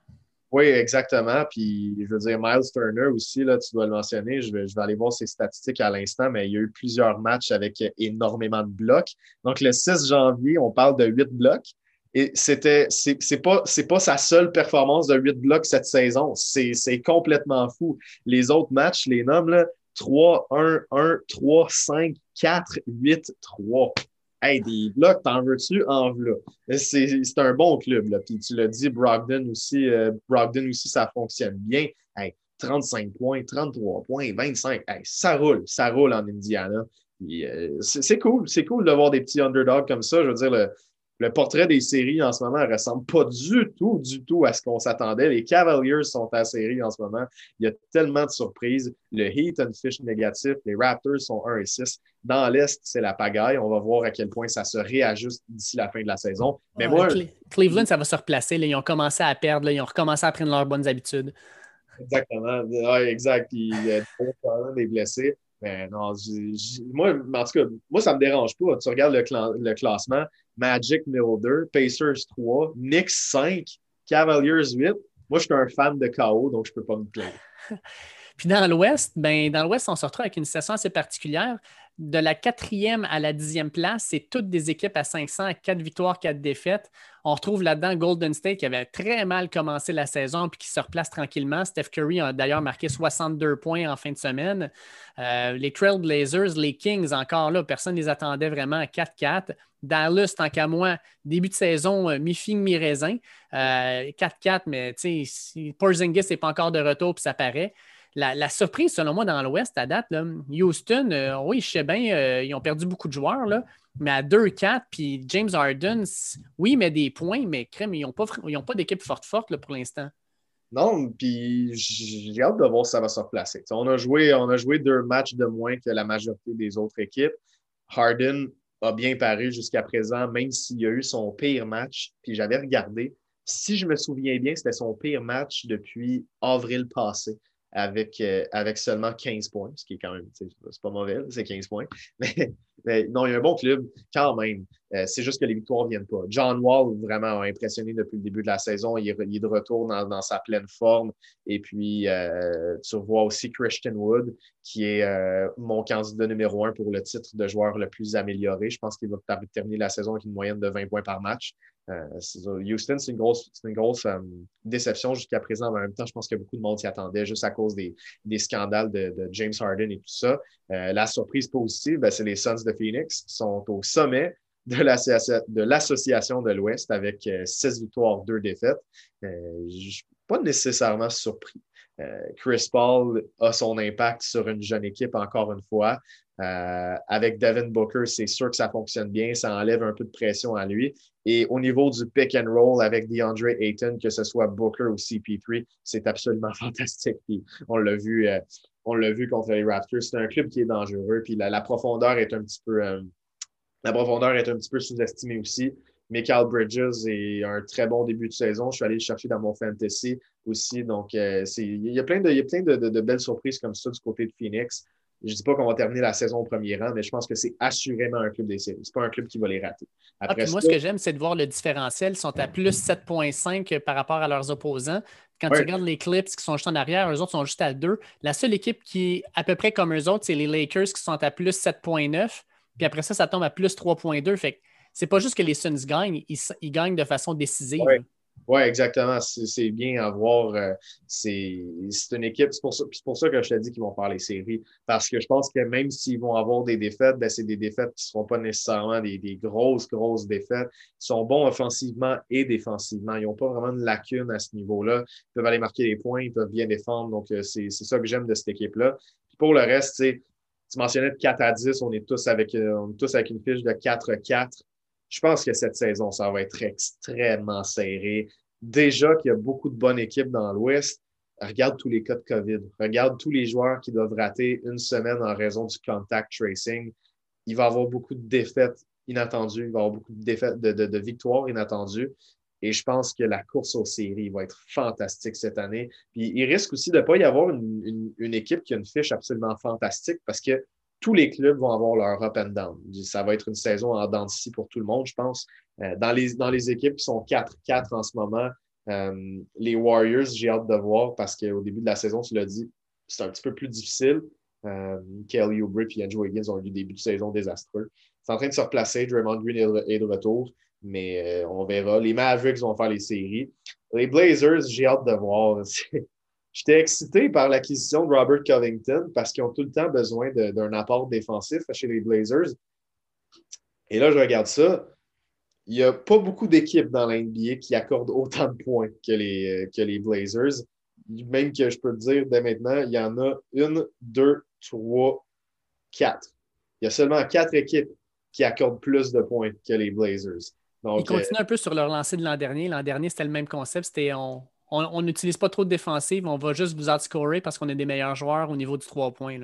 Oui, exactement. Puis, je veux dire, Miles Turner aussi, là, tu dois le mentionner. Je vais, je vais aller voir ses statistiques à l'instant, mais il y a eu plusieurs matchs avec énormément de blocs. Donc, le 6 janvier, on parle de 8 blocs. Et c'était, c'est pas, pas sa seule performance de 8 blocs cette saison. C'est complètement fou. Les autres matchs, les noms, là, 3, 1, 1, 3, 5, 4, 8, 3. Hey, des blocs, t'en veux-tu? En v'là? C'est un bon club. Là. Puis tu l'as dit, Brogdon aussi, euh, Brogdon aussi, ça fonctionne bien. Hey, 35 points, 33 points, 25. Hey, ça roule, ça roule en Indiana. Euh, c'est cool, c'est cool de voir des petits underdogs comme ça. Je veux dire, le, le portrait des séries en ce moment ne ressemble pas du tout, du tout à ce qu'on s'attendait. Les Cavaliers sont à la série en ce moment. Il y a tellement de surprises. Le Heat a une fiche négative. Les Raptors sont 1 et 6. Dans l'Est, c'est la pagaille. On va voir à quel point ça se réajuste d'ici la fin de la saison. Mais moi, Cleveland, ça va se replacer. Ils ont commencé à perdre. Ils ont recommencé à prendre leurs bonnes habitudes. Exactement. exact. il y a des blessés. Mais non, moi, en tout cas, moi, ça me dérange pas. Tu regardes le, classement, Magic numéro 2, Pacers 3, Knicks 5, Cavaliers 8. Moi, je suis un fan de KO, donc je peux pas me plaindre. Puis dans l'Ouest, ben, dans l'Ouest, on se retrouve avec une situation assez particulière de la quatrième à la dixième place, c'est toutes des équipes à 500, quatre victoires, quatre défaites. On retrouve là-dedans Golden State qui avait très mal commencé la saison puis qui se replace tranquillement. Steph Curry a d'ailleurs marqué 62 points en fin de semaine. Euh, les Trailblazers, les Kings, encore là, personne ne les attendait vraiment à 4-4. Dallas, tant qu'à moi, début de saison, euh, mi-figue, mi-raisin. 4-4, euh, mais Porzingis n'est pas encore de retour puis ça paraît la, surprise, selon moi, dans l'Ouest, à date, Houston, euh, oui, je sais bien, euh, ils ont perdu beaucoup de joueurs, là, mais à 2-4, puis James Harden, oui, mais des points, mais crème, ils n'ont pas, pas d'équipe forte forte pour l'instant. Non, puis j'ai hâte de voir si ça va se replacer. on a, joué, on a joué deux matchs de moins que la majorité des autres équipes. Harden a bien paru jusqu'à présent, même s'il a eu son pire match. Puis j'avais regardé, si je me souviens bien, c'était son pire match depuis avril passé avec, euh, avec seulement 15 points, ce qui est quand même, c'est pas mauvais, c'est 15 points. Mais, non, il y a un bon club quand même. Euh, c'est juste que les victoires ne viennent pas. John Wall, vraiment, a impressionné depuis le début de la saison. Il est, de retour dans, sa pleine forme. Et puis, euh, tu vois aussi Christian Wood, qui est euh, mon candidat numéro un pour le titre de joueur le plus amélioré. Je pense qu'il va terminer la saison avec une moyenne de 20 points par match. Houston, c'est une grosse, une grosse déception jusqu'à présent. Mais en même temps, je pense que beaucoup de monde s'y attendait juste à cause des, scandales de, James Harden et tout ça. la surprise positive, ben, c'est les Suns de Phoenix sont au sommet de l'association de l'Ouest avec euh, six victoires, deux défaites. Euh, je ne suis pas nécessairement surpris. Euh, Chris Paul a son impact sur une jeune équipe encore une fois. avec Devin Booker, c'est sûr que ça fonctionne bien, ça enlève un peu de pression à lui. Et au niveau du pick and roll avec DeAndre Ayton, que ce soit Booker ou CP3, c'est absolument fantastique. on l'a vu, on l'a vu contre les Raptors. C'est un club qui est dangereux. Puis la, profondeur est un petit peu, la profondeur est un petit peu sous-estimée aussi. Michael Bridges est un très bon début de saison. Je suis allé le chercher dans mon fantasy aussi. Donc, euh, il y a plein, de, y a plein de, belles surprises comme ça du côté de Phoenix. Je ne dis pas qu'on va terminer la saison au premier rang, mais je pense que c'est assurément un club des séries. Ce n'est pas un club qui va les rater. Ah, moi, ce que j'aime, c'est de voir le différentiel. Ils sont à plus 7,5 par rapport à leurs opposants. Quand tu regardes les Clips qui sont juste en arrière, eux autres sont juste à 2. La seule équipe qui est à peu près comme eux autres, c'est les Lakers qui sont à plus 7,9. Puis après ça, ça tombe à plus 3,2. Fait que c'est pas juste que les Suns gagnent, ils, gagnent de façon décisive. Oui, ouais, exactement. C'est bien à voir. Euh, c'est une équipe. C'est pour, ça que je te dis qu'ils vont faire les séries. Parce que je pense que même s'ils vont avoir des défaites, ben, c'est des défaites qui ne seront pas nécessairement des, grosses, grosses défaites. Ils sont bons offensivement et défensivement. Ils n'ont pas vraiment de lacunes à ce niveau-là. Ils peuvent aller marquer des points, ils peuvent bien défendre. Donc, euh, c'est ça que j'aime de cette équipe-là. Pour le reste, tu mentionnais de 4 à 10, on est tous avec, euh, tous avec une fiche de 4-4. Je pense que cette saison, ça va être extrêmement serré. Déjà qu'il y a beaucoup de bonnes équipes dans l'Ouest. Regarde tous les cas de COVID. Regarde tous les joueurs qui doivent rater une semaine en raison du contact tracing. Il va y avoir beaucoup de défaites inattendues. Il va y avoir beaucoup de défaites, de, de victoires inattendues. Et je pense que la course aux séries va être fantastique cette année. Puis il risque aussi de ne pas y avoir une, équipe qui a une fiche absolument fantastique parce que tous les clubs vont avoir leur up and down. Ça va être une saison en dents pour tout le monde, je pense. Euh, dans, les, dans les équipes qui sont 4-4 en ce moment, euh, les Warriors, j'ai hâte de voir parce qu'au début de la saison, tu l'as dit, c'est un petit peu plus difficile. Euh, Kelly Oubre et Andrew Higgins ont eu des débuts de saison désastreux. C'est en train de se replacer. Draymond Green est de retour mais euh, on verra. Les Mavericks vont faire les séries. Les Blazers, j'ai hâte de voir. J'étais excité par l'acquisition de Robert Covington parce qu'ils ont tout le temps besoin d'un apport défensif chez les Blazers. Et là, je regarde ça. Il n'y a pas beaucoup d'équipes dans l'NBA qui accordent autant de points que les, que les Blazers. Même que je peux te dire dès maintenant, il y en a une, deux, trois, quatre. Il y a seulement quatre équipes qui accordent plus de points que les Blazers. Ils continuent un peu sur leur lancée de l'an dernier. L'an dernier, c'était le même concept. C'était on n'utilise pas trop de défensive, on va juste vous outscorer parce qu'on est des meilleurs joueurs au niveau du trois points.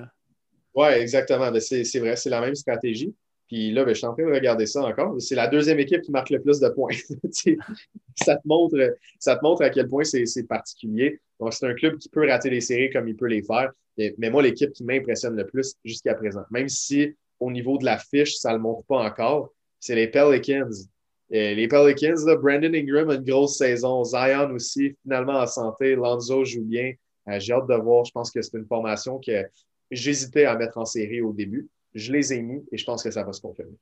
Oui, exactement. C'est vrai, c'est la même stratégie. Puis là, ben, je suis en train de regarder ça encore. C'est la deuxième équipe qui marque le plus de points. ça, te montre, ça te montre à quel point c'est particulier. Donc, c'est un club qui peut rater les séries comme il peut les faire. Mais moi, l'équipe qui m'impressionne le plus jusqu'à présent, même si au niveau de la fiche, ça ne le montre pas encore, c'est les Pelicans les Pelicans, Brandon Ingram a une grosse saison. Zion aussi, finalement en santé. Lonzo joue bien. Euh, j'ai hâte de voir. Je pense que c'est une formation que j'hésitais à mettre en série au début. Je les ai mis et je pense que ça va se confirmer.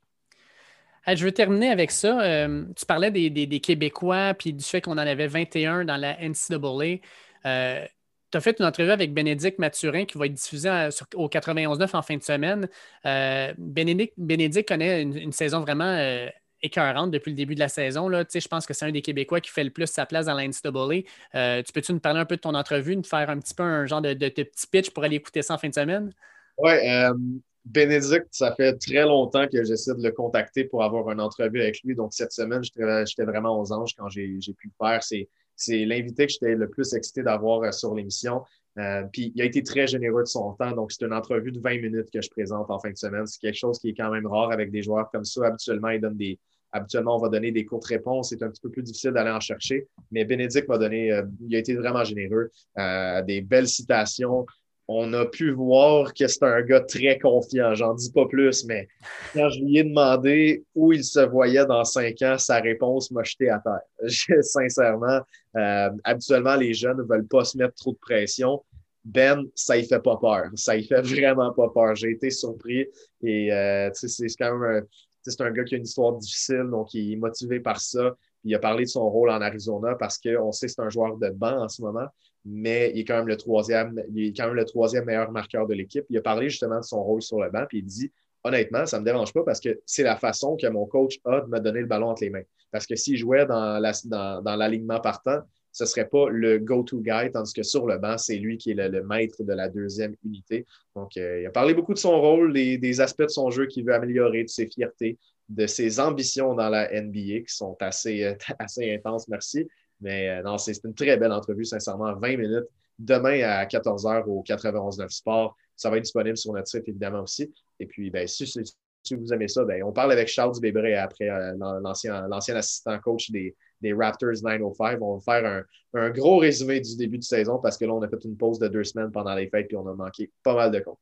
je veux terminer avec ça. Euh, tu parlais des, Québécois puis du fait qu'on en avait 21 dans la NCAA. Euh, tu as fait une entrevue avec Bénédicte Mathurin qui va être diffusée au 91.9 en fin de semaine. Bénédicte, connaît une, saison vraiment écœurante depuis le début de la saison. Là. Je pense que c'est un des Québécois qui fait le plus sa place dans la. Euh, tu peux-tu nous parler un peu de ton entrevue, nous faire un petit peu un genre de, petit pitch pour aller écouter ça en fin de semaine? Oui, euh, Bénédicte, ça fait très longtemps que j'essaie de le contacter pour avoir une entrevue avec lui. Donc, cette semaine, j'étais vraiment aux anges quand j'ai pu le faire. C'est l'invité que j'étais le plus excité d'avoir euh, sur l'émission. puis il a été très généreux de son temps. Donc, c'est une entrevue de 20 minutes que je présente en fin de semaine. C'est quelque chose qui est quand même rare avec des joueurs comme ça. Habituellement, ils donnent des, Habituellement, on va donner des courtes réponses. C'est un petit peu plus difficile d'aller en chercher. Mais Bénédicte m'a donné, euh, il a été vraiment généreux. Euh, des belles citations. on a pu voir que c'est un gars très confiant. J'en dis pas plus, mais quand je lui ai demandé où il se voyait dans cinq ans, sa réponse m'a jeté à terre. Sincèrement, euh, habituellement, les jeunes ne veulent pas se mettre trop de pression. Ben, ça y fait pas peur. Ça y fait vraiment pas peur. J'ai été surpris et euh, c'est quand même c'est un gars qui a une histoire difficile, donc il est motivé par ça. Il a parlé de son rôle en Arizona parce qu'on sait que c'est un joueur de banc en ce moment mais il est quand même le troisième, il est quand même le troisième meilleur marqueur de l'équipe. Il a parlé justement de son rôle sur le banc, puis il dit honnêtement, ça ne me dérange pas parce que c'est la façon que mon coach a de me donner le ballon entre les mains. Parce que s'il jouait dans, l'alignement partant, ce ne serait pas le go-to guy, tandis que sur le banc, c'est lui qui est le, maître de la deuxième unité. Donc, euh, il a parlé beaucoup de son rôle, des, aspects de son jeu qu'il veut améliorer, de ses fiertés, de ses ambitions dans la NBA qui sont assez, euh, assez intenses, merci. Mais euh, non, c'est une très belle entrevue, sincèrement, 20 minutes. Demain à 14h au 91.9 Sport. Ça va être disponible sur notre site, évidemment, aussi. Et puis, ben, si, vous aimez ça, ben, on parle avec Charles Dubébré après, l'ancien assistant coach des, Raptors 905. On va faire un, gros résumé du début de saison parce que là, on a fait une pause de deux semaines pendant les fêtes et on a manqué pas mal de comptes.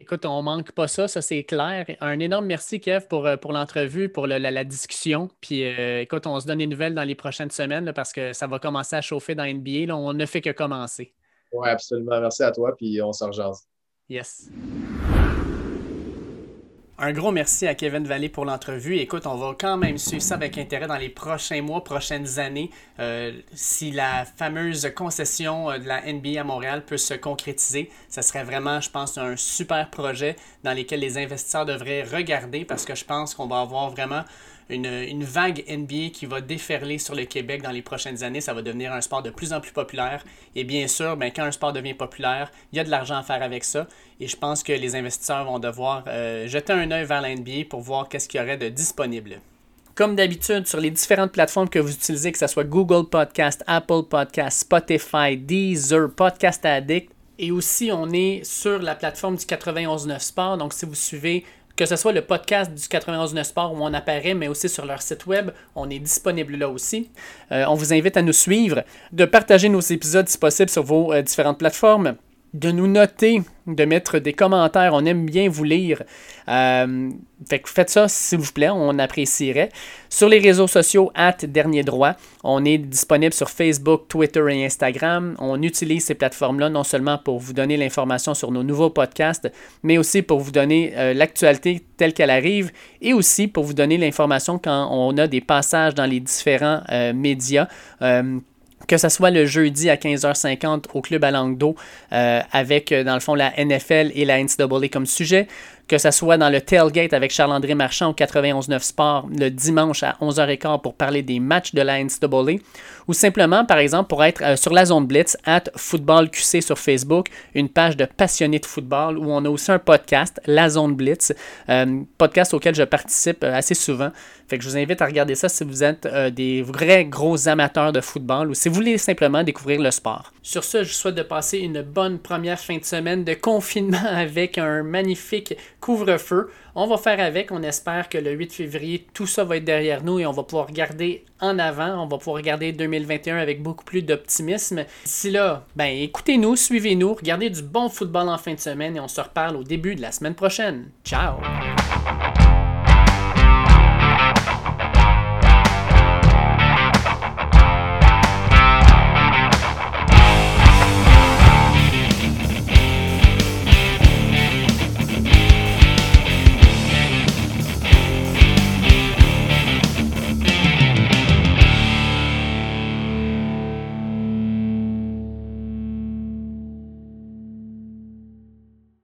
Écoute, on manque pas ça, ça c'est clair. Un énorme merci, Kev, pour, euh, pour l'entrevue, pour la, discussion. Puis euh, écoute, on se donne des nouvelles dans les prochaines semaines parce que ça va commencer à chauffer dans NBA. Là, on ne fait que commencer. Oui, absolument. Merci à toi, puis on se rejase. Yes. Un gros merci à Kevin Vallée pour l'entrevue. Écoute, on va quand même suivre ça avec intérêt dans les prochains mois, prochaines années. Euh, si la fameuse concession euh, de la NBA à Montréal peut se concrétiser, ça serait vraiment, je pense, un super projet dans lequel les investisseurs devraient regarder parce que je pense qu'on va avoir vraiment une, vague NBA qui va déferler sur le Québec dans les prochaines années. Ça va devenir un sport de plus en plus populaire. Et bien sûr, ben, quand un sport devient populaire, il y a de l'argent à faire avec ça. Et je pense que les investisseurs vont devoir euh, jeter un œil vers la NBA pour voir qu'est-ce qu'il y aurait de disponible. Comme d'habitude, sur les différentes plateformes que vous utilisez, que ce soit Google Podcast, Apple Podcast, Spotify, Deezer, Podcast Addict, et aussi, on est sur la plateforme du 91.9 Sport. Donc, si vous suivez que ce soit le podcast du 9 Sport où on apparaît, mais aussi sur leur site web, on est disponible là aussi. Euh, on vous invite à nous suivre, de partager nos épisodes si possible sur vos euh, différentes plateformes de nous noter, de mettre des commentaires. On aime bien vous lire. Euh, fait faites ça, s'il vous plaît, on apprécierait. Sur les réseaux sociaux, at Dernier Droit, on est disponible sur Facebook, Twitter et Instagram. On utilise ces plateformes-là non seulement pour vous donner l'information sur nos nouveaux podcasts, mais aussi pour vous donner euh, l'actualité telle qu'elle arrive et aussi pour vous donner l'information quand on a des passages dans les différents euh, médias que ce soit le jeudi à 15h50 au Club à Langue d'eau euh, avec, euh, dans le fond, la NFL et la NCAA comme sujet, que ce soit dans le tailgate avec Charles-André Marchand au 91.9 Sport le dimanche à 11h15 pour parler des matchs de la NCAA, ou simplement, par exemple, pour être euh, sur la zone Blitz, at Football QC sur Facebook, une page de passionnés de football, où on a aussi un podcast, La Zone Blitz, euh, podcast auquel je participe euh, assez souvent. Fait que je vous invite à regarder ça si vous êtes des vrais gros amateurs de football ou si vous voulez simplement découvrir le sport. Sur ce, je vous souhaite de passer une bonne première fin de semaine de confinement avec un magnifique couvre-feu. On va faire avec. On espère que le 8 février, tout ça va être derrière nous et on va pouvoir regarder en avant. On va pouvoir regarder 2021 avec beaucoup plus d'optimisme. D'ici là, ben écoutez-nous, suivez-nous, regardez du bon football en fin de semaine et on se reparle au début de la semaine prochaine. Ciao!